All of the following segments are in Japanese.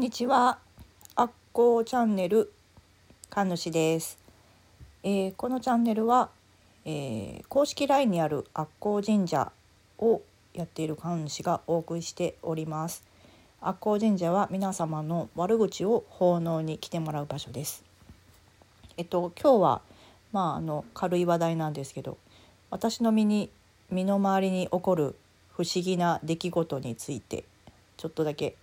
んにちは。アッコーチャンネル神主です、えーこのチャンネルは、えー公式 LINE にあるアッコー神社をやっている神主がお送りしております。アッコー神社は皆様の悪口を奉納に来てもらう場所です。えっと今日はまああの軽い話題なんですけど、私の身に身の回りに起こる不思議な出来事についてちょっとだけ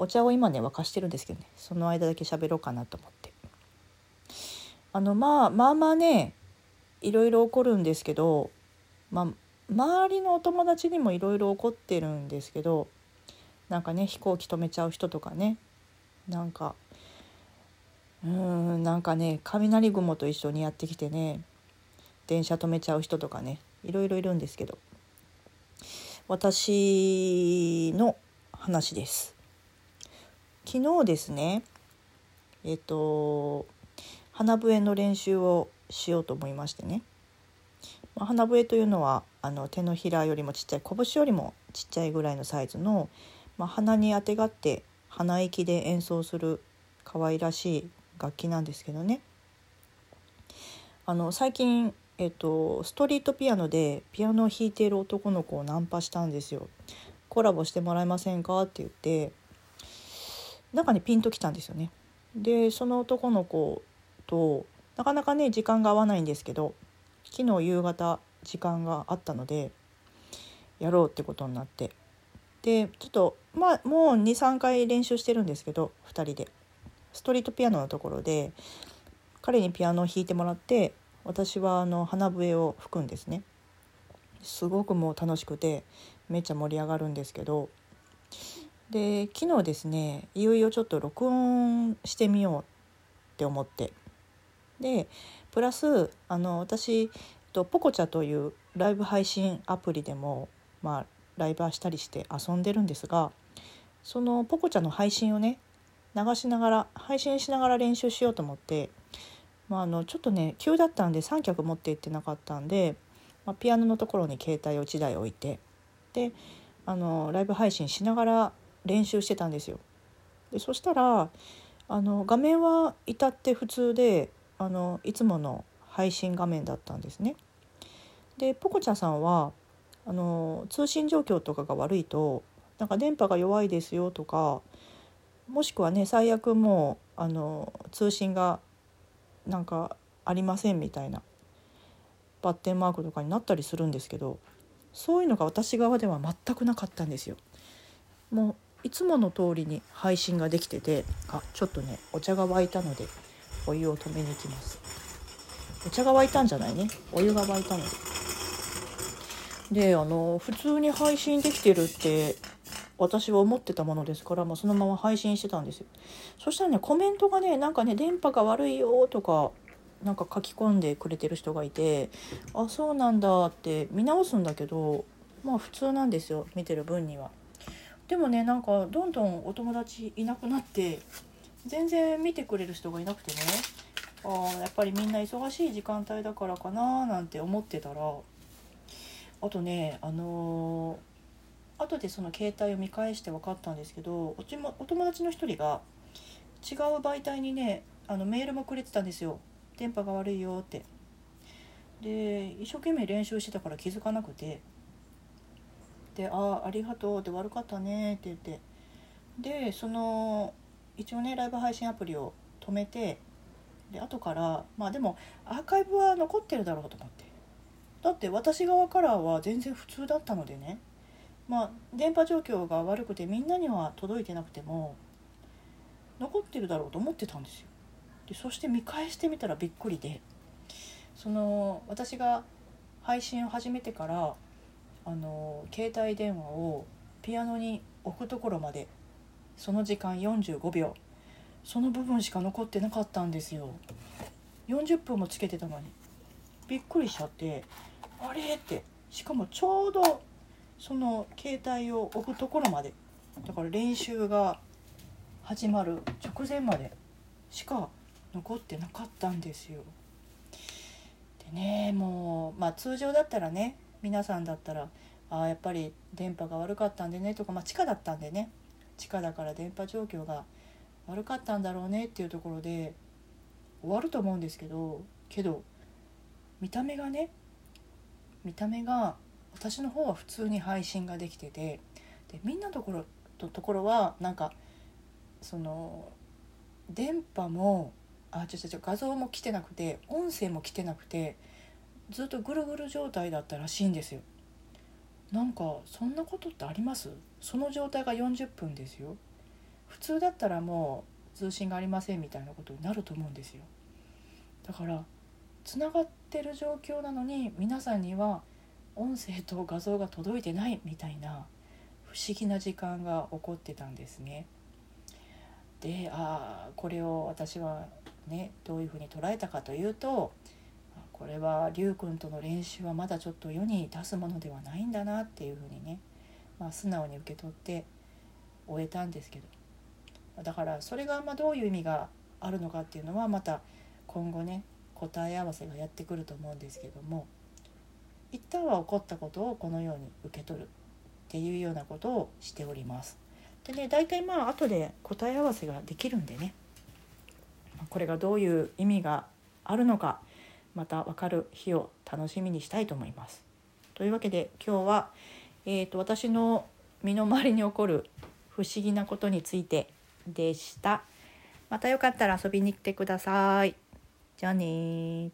お茶を今ね沸かしてるんですけどねその間だけ喋ろうかなと思ってあのまあまあまあねいろいろ起こるんですけどまあ周りのお友達にもいろいろ起こってるんですけどなんかね飛行機止めちゃう人とかねなんかうーんなんかね雷雲と一緒にやってきてね電車止めちゃう人とかねいろいろいるんですけど私の話です。昨日ですねえっ、と花笛の練習をしようと思いましてね、ま花笛というのはあの手のひらよりもちっちゃい拳よりもちっちゃいぐらいのサイズの、まあ、鼻にあてがって鼻息で演奏する可愛らしい楽器なんですけどね。あの最近、えっと、ストリートピアノでピアノを弾いている男の子をナンパしたんですよ。コラボしてもらえませんか？って言ってなんかねピンときたんですよね。でその男の子となかなかね時間が合わないんですけど昨日夕方時間があったのでやろうってことになってでちょっとまあもう23回練習してるんですけど2人でストリートピアノのところで彼にピアノを弾いてもらって私はあの花笛を吹くんですね。すごくもう楽しくてめっちゃ盛り上がるんですけどで昨日ですねいよいよちょっと録音してみようって思って。でプラスあの私えっとポコチャというライブ配信アプリでもまあライブーしたりして遊んでるんですがそのポコチャの配信をね流しながら配信しながら練習しようと思って、まあ、あのちょっとね急だったんで三脚持って行ってなかったんで、まあ、ピアノのところに携帯を1台置いてであのライブ配信しながら練習してたんですよ。でそしたらあの画面は至って普通であのいつもの配信画面だったんですね。でポコチャさんはあの通信状況とかが悪いとなんか電波が弱いですよとかもしくはね最悪もうあの通信がなんかありませんみたいなバッテンマークとかになったりするんですけどそういうのが私側では全くなかったんですよ。もういつもの通りに配信ができててあちょっとねお茶が沸いたのでお湯を止めに行きます。お茶が沸いたんじゃないねお湯が沸いたので。であの普通に配信できてるって私は思ってたものですから、まあ、そのまま配信してたんですよそしたらねコメントがねなんかね電波が悪いよとかなんか書き込んでくれてる人がいてあそうなんだって見直すんだけどまあ普通なんですよ見てる分には。でもねなんかどんどんお友達いなくなって全然見てくれる人がいなくてね。あやっぱりみんな忙しい時間帯だからかななんて思ってたら。あとねあのー後でその携帯を見返して分かったんですけどおちもお友達の一人が違う媒体にねあのメールもくれてたんですよ。電波が悪いよって。で一生懸命練習してたから気づかなくて。で「ああありがとう」って悪かったねって言って。でその一応ねライブ配信アプリを止めてで後からまあでもアーカイブは残ってるだろうと思って。だって私側からは全然普通だったのでね。まあ電波状況が悪くてみんなには届いてなくても残ってるだろうと思ってたんですよ。でそして見返してみたらびっくりで。その私が配信を始めてからあの携帯電話をピアノに置くところまでその時間45秒その部分しか残ってなかったんですよ。40分もつけてたのに。びっくりしちゃってあれ？って。しかもちょうどその携帯を置くところまで。だから練習が始まる直前までしか残ってなかったんですよ。でねもうまあ通常だったらね皆さんだったらあーやっぱり電波が悪かったんでねとか、まあ、地下だったんでね。地下だから電波状況が悪かったんだろうねっていうところで終わると思うんですけどけど見た目がね見た目が私の方は普通に配信ができててでみんなのところとところはなんかその電波もあちょちょちょ画像も来てなくて音声も来てなくてずっとぐるぐる状態だったらしいんですよ。なんかそんなことってあります？その状態が40分ですよ。普通だったらもう通信がありませんみたいなことになると思うんですよ。だからつながってる状況なのに皆さんには音声と画像が届いてないみたいな不思議な時間が起こってたんですね。でああこれを私はねどういうふうに捉えたかというとこれは龍君との練習はまだちょっと世に出すものではないんだなっていうふうにね、まあ、素直に受け取って終えたんですけどだからそれがまどういう意味があるのかっていうのはまた今後ね答え合わせがやってくると思うんですけども一旦は起こったことをこのように受け取るっていうようなことをしております。でね大体まあ後で答え合わせができるんでねこれがどういう意味があるのかまた分かる日を楽しみにしたいと思います。というわけで今日は、えーと、私の身の回りに起こる不思議なことについてでした。またよかったら遊びに来てください。じゃあね